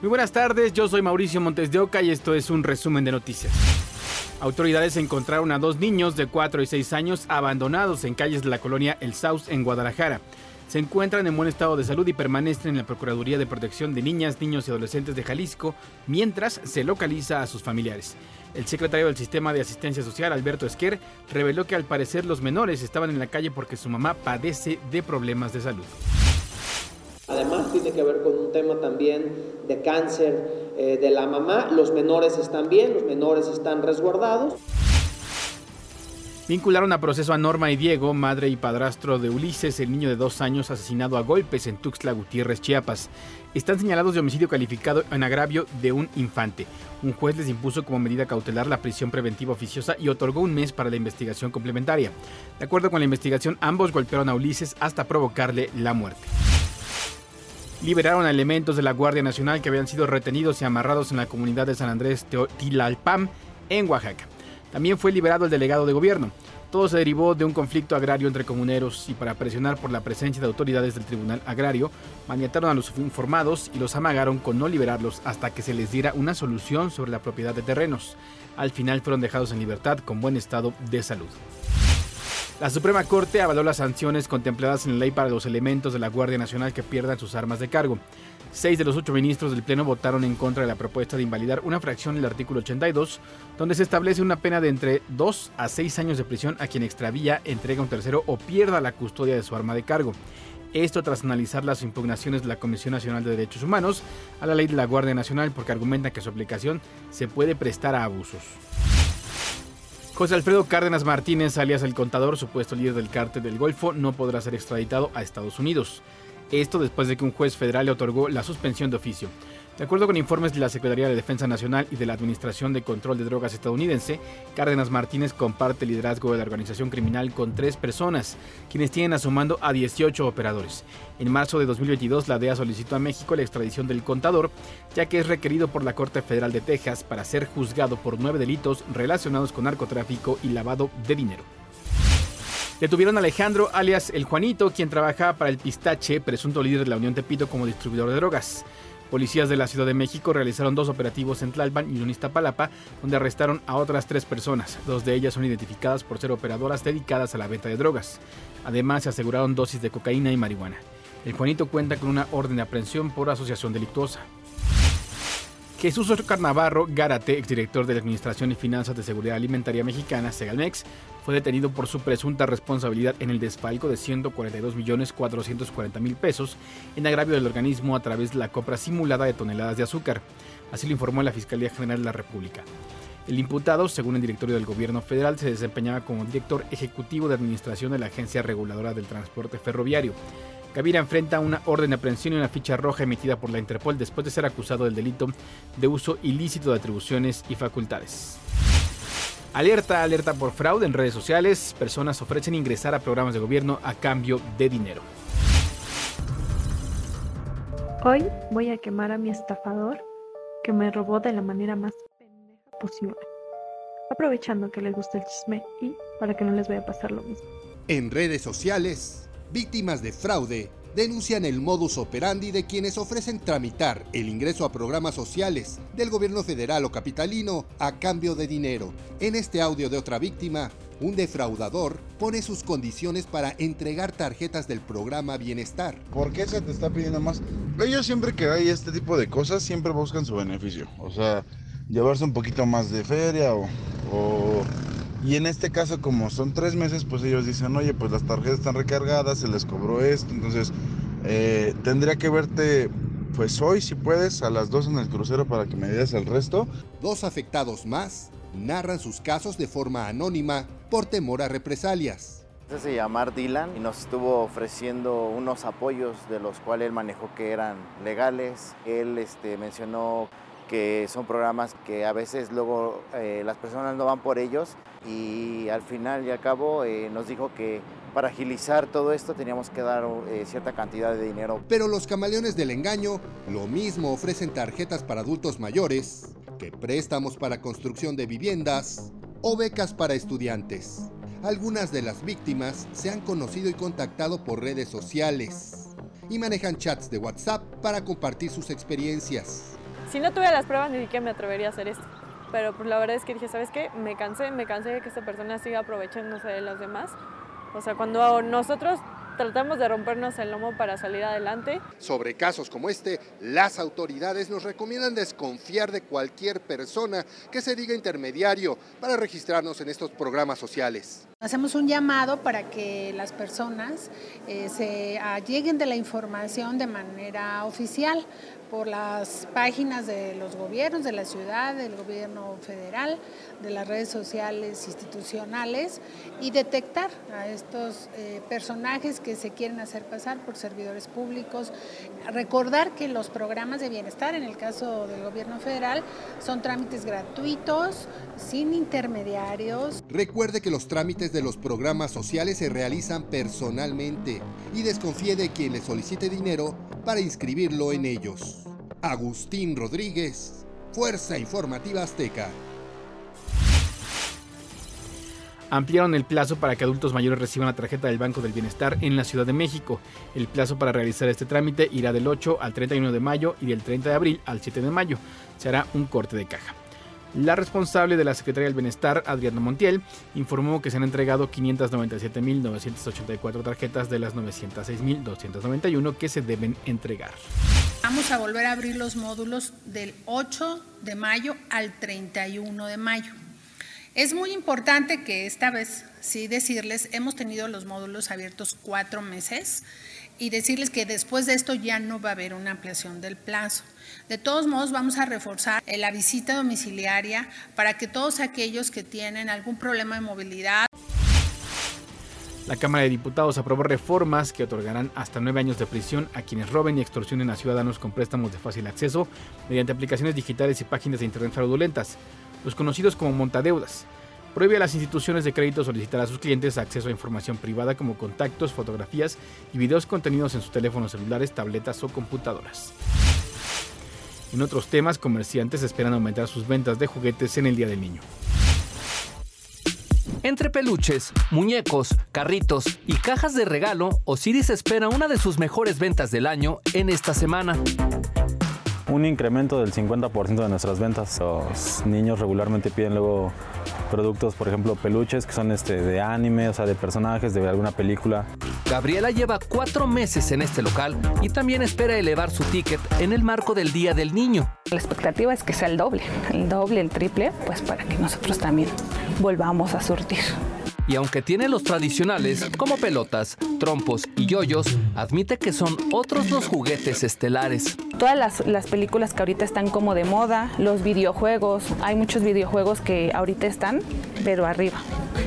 Muy buenas tardes, yo soy Mauricio Montes de Oca y esto es un resumen de noticias. Autoridades encontraron a dos niños de 4 y 6 años abandonados en calles de la colonia El Saus en Guadalajara. Se encuentran en buen estado de salud y permanecen en la Procuraduría de Protección de Niñas, Niños y Adolescentes de Jalisco mientras se localiza a sus familiares. El secretario del Sistema de Asistencia Social, Alberto Esquer, reveló que al parecer los menores estaban en la calle porque su mamá padece de problemas de salud. Además tiene que ver con un tema también de cáncer eh, de la mamá. Los menores están bien, los menores están resguardados. Vincularon a proceso a Norma y Diego, madre y padrastro de Ulises, el niño de dos años asesinado a golpes en Tuxtla Gutiérrez, Chiapas. Están señalados de homicidio calificado en agravio de un infante. Un juez les impuso como medida cautelar la prisión preventiva oficiosa y otorgó un mes para la investigación complementaria. De acuerdo con la investigación, ambos golpearon a Ulises hasta provocarle la muerte liberaron a elementos de la Guardia Nacional que habían sido retenidos y amarrados en la comunidad de San Andrés Tilalpam, en Oaxaca. También fue liberado el delegado de gobierno. Todo se derivó de un conflicto agrario entre comuneros y para presionar por la presencia de autoridades del Tribunal Agrario, maniataron a los informados y los amagaron con no liberarlos hasta que se les diera una solución sobre la propiedad de terrenos. Al final fueron dejados en libertad con buen estado de salud. La Suprema Corte avaló las sanciones contempladas en la ley para los elementos de la Guardia Nacional que pierdan sus armas de cargo. Seis de los ocho ministros del Pleno votaron en contra de la propuesta de invalidar una fracción del artículo 82, donde se establece una pena de entre 2 a 6 años de prisión a quien extravía, entrega un tercero o pierda la custodia de su arma de cargo. Esto tras analizar las impugnaciones de la Comisión Nacional de Derechos Humanos a la ley de la Guardia Nacional porque argumenta que su aplicación se puede prestar a abusos. José Alfredo Cárdenas Martínez, alias El Contador, supuesto líder del cártel del Golfo, no podrá ser extraditado a Estados Unidos. Esto después de que un juez federal le otorgó la suspensión de oficio. De acuerdo con informes de la Secretaría de Defensa Nacional y de la Administración de Control de Drogas estadounidense, Cárdenas Martínez comparte el liderazgo de la organización criminal con tres personas, quienes tienen a su mando a 18 operadores. En marzo de 2022, la DEA solicitó a México la extradición del contador, ya que es requerido por la Corte Federal de Texas para ser juzgado por nueve delitos relacionados con narcotráfico y lavado de dinero. Detuvieron a Alejandro, alias El Juanito, quien trabajaba para el Pistache, presunto líder de la Unión Tepito como distribuidor de drogas. Policías de la Ciudad de México realizaron dos operativos en Tlalpan y en Iztapalapa, donde arrestaron a otras tres personas. Dos de ellas son identificadas por ser operadoras dedicadas a la venta de drogas. Además, se aseguraron dosis de cocaína y marihuana. El Juanito cuenta con una orden de aprehensión por asociación delictuosa. Jesús Oscar Navarro Gárate, exdirector de la Administración y Finanzas de Seguridad Alimentaria Mexicana, Segalmex, fue detenido por su presunta responsabilidad en el desfalco de 142.440.000 pesos en agravio del organismo a través de la compra simulada de toneladas de azúcar. Así lo informó la Fiscalía General de la República. El imputado, según el directorio del gobierno federal, se desempeñaba como director ejecutivo de administración de la Agencia Reguladora del Transporte Ferroviario. Gavira enfrenta una orden de aprehensión y una ficha roja emitida por la Interpol después de ser acusado del delito de uso ilícito de atribuciones y facultades. Alerta, alerta por fraude en redes sociales. Personas ofrecen ingresar a programas de gobierno a cambio de dinero. Hoy voy a quemar a mi estafador que me robó de la manera más pendeja posible. Aprovechando que les gusta el chisme y para que no les vaya a pasar lo mismo. En redes sociales, víctimas de fraude denuncian el modus operandi de quienes ofrecen tramitar el ingreso a programas sociales del gobierno federal o capitalino a cambio de dinero. En este audio de otra víctima, un defraudador pone sus condiciones para entregar tarjetas del programa Bienestar. ¿Por qué se te está pidiendo más? Ellos siempre que hay este tipo de cosas, siempre buscan su beneficio. O sea, llevarse un poquito más de feria o, o y en este caso, como son tres meses, pues ellos dicen, oye, pues las tarjetas están recargadas, se les cobró esto, entonces eh, tendría que verte, pues hoy, si puedes, a las dos en el crucero para que me digas el resto. Dos afectados más narran sus casos de forma anónima por temor a represalias. Se hace llamar Dylan y nos estuvo ofreciendo unos apoyos de los cuales él manejó que eran legales. Él este, mencionó que son programas que a veces luego eh, las personas no van por ellos y al final y al cabo eh, nos dijo que para agilizar todo esto teníamos que dar eh, cierta cantidad de dinero. Pero los camaleones del engaño lo mismo ofrecen tarjetas para adultos mayores que préstamos para construcción de viviendas o becas para estudiantes. Algunas de las víctimas se han conocido y contactado por redes sociales y manejan chats de WhatsApp para compartir sus experiencias. Si no tuviera las pruebas ni siquiera me atrevería a hacer esto. Pero pues la verdad es que dije, ¿sabes qué? Me cansé, me cansé de que esta persona siga aprovechándose de los demás. O sea, cuando nosotros tratamos de rompernos el lomo para salir adelante. Sobre casos como este, las autoridades nos recomiendan desconfiar de cualquier persona que se diga intermediario para registrarnos en estos programas sociales. Hacemos un llamado para que las personas eh, se lleguen de la información de manera oficial por las páginas de los gobiernos, de la ciudad, del gobierno federal, de las redes sociales institucionales y detectar a estos eh, personajes que se quieren hacer pasar por servidores públicos. Recordar que los programas de bienestar, en el caso del gobierno federal, son trámites gratuitos, sin intermediarios. Recuerde que los trámites de los programas sociales se realizan personalmente y desconfíe de quien le solicite dinero para inscribirlo en ellos. Agustín Rodríguez, Fuerza Informativa Azteca. Ampliaron el plazo para que adultos mayores reciban la tarjeta del Banco del Bienestar en la Ciudad de México. El plazo para realizar este trámite irá del 8 al 31 de mayo y del 30 de abril al 7 de mayo. Se hará un corte de caja. La responsable de la Secretaría del Bienestar, Adriana Montiel, informó que se han entregado 597.984 tarjetas de las 906.291 que se deben entregar. Vamos a volver a abrir los módulos del 8 de mayo al 31 de mayo. Es muy importante que esta vez, sí decirles, hemos tenido los módulos abiertos cuatro meses y decirles que después de esto ya no va a haber una ampliación del plazo. De todos modos, vamos a reforzar la visita domiciliaria para que todos aquellos que tienen algún problema de movilidad la Cámara de Diputados aprobó reformas que otorgarán hasta nueve años de prisión a quienes roben y extorsionen a ciudadanos con préstamos de fácil acceso mediante aplicaciones digitales y páginas de internet fraudulentas, los conocidos como montadeudas. Prohíbe a las instituciones de crédito solicitar a sus clientes acceso a información privada como contactos, fotografías y videos contenidos en sus teléfonos celulares, tabletas o computadoras. En otros temas, comerciantes esperan aumentar sus ventas de juguetes en el Día del Niño. Entre peluches, muñecos, carritos y cajas de regalo, Osiris espera una de sus mejores ventas del año en esta semana. Un incremento del 50% de nuestras ventas. Los niños regularmente piden luego productos, por ejemplo, peluches que son este, de anime, o sea, de personajes de alguna película. Gabriela lleva cuatro meses en este local y también espera elevar su ticket en el marco del Día del Niño. La expectativa es que sea el doble, el doble, el triple, pues para que nosotros también volvamos a surtir. Y aunque tiene los tradicionales, como pelotas, trompos y yoyos, admite que son otros los juguetes estelares. Todas las, las, películas que ahorita están como de moda, los videojuegos, hay muchos videojuegos que ahorita están, pero arriba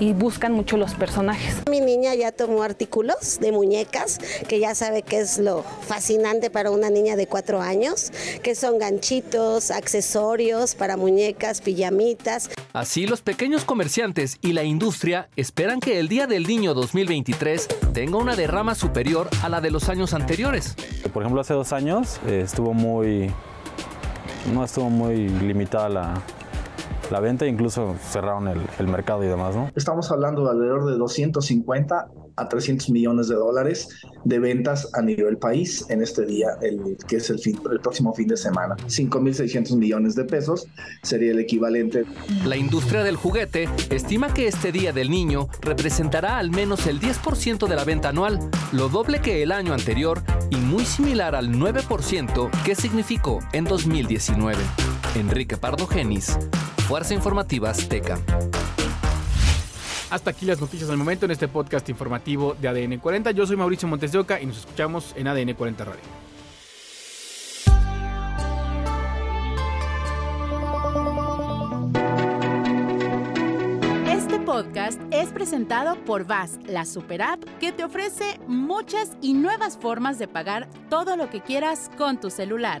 y buscan mucho los personajes. Mi niña ya tomó artículos de muñecas, que ya sabe que es lo fascinante para una niña de cuatro años, que son ganchitos, accesorios para muñecas, pijamitas. Así los pequeños comerciantes y la industria esperan que el Día del Niño 2023 tenga una derrama superior a la de los años anteriores. Por ejemplo, hace dos años eh, estuvo muy... no estuvo muy limitada la, la venta, incluso cerraron el, el, mercado y demás, ¿no? Estamos hablando de alrededor de 250 a 300 millones de dólares de ventas a nivel país en este día, el, que es el, fin, el próximo fin de semana. 5.600 millones de pesos sería el equivalente. La industria del juguete estima que este Día del Niño representará al menos el 10% de la venta anual, lo doble que el año anterior y muy similar al 9% que significó en 2019. Enrique Pardo Genis, Fuerza Informativa Azteca. Hasta aquí las noticias del momento en este podcast informativo de ADN 40. Yo soy Mauricio Montes de Oca y nos escuchamos en ADN 40 Radio. Este podcast es presentado por VAS, la super app que te ofrece muchas y nuevas formas de pagar todo lo que quieras con tu celular.